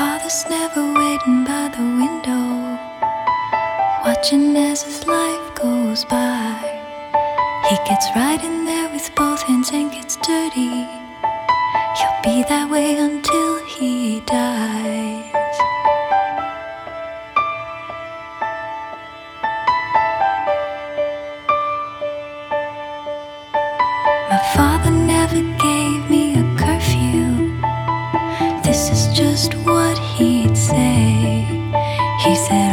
father's never waiting by the window, watching as his life goes by. He gets right in there with both hands and gets dirty. He'll be that way until he dies. This is just what he'd say. He said,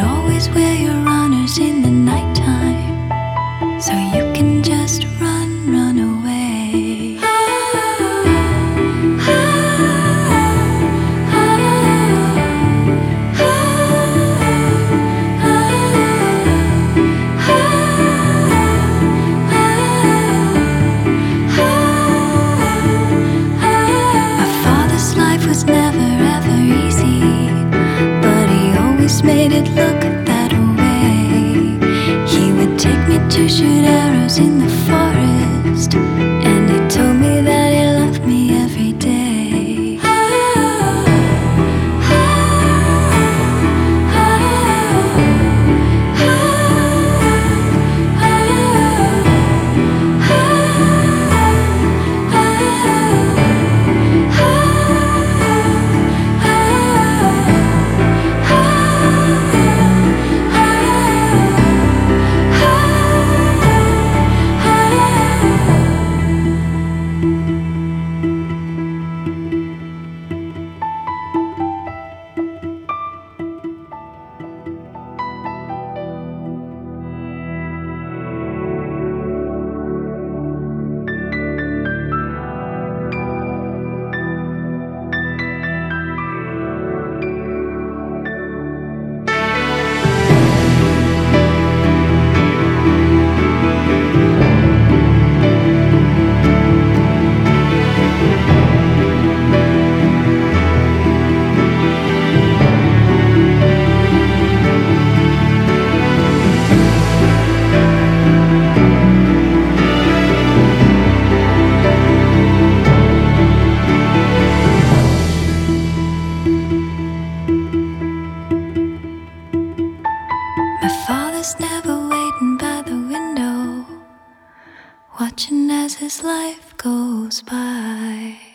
Father's never waiting by the window, watching as his life goes by.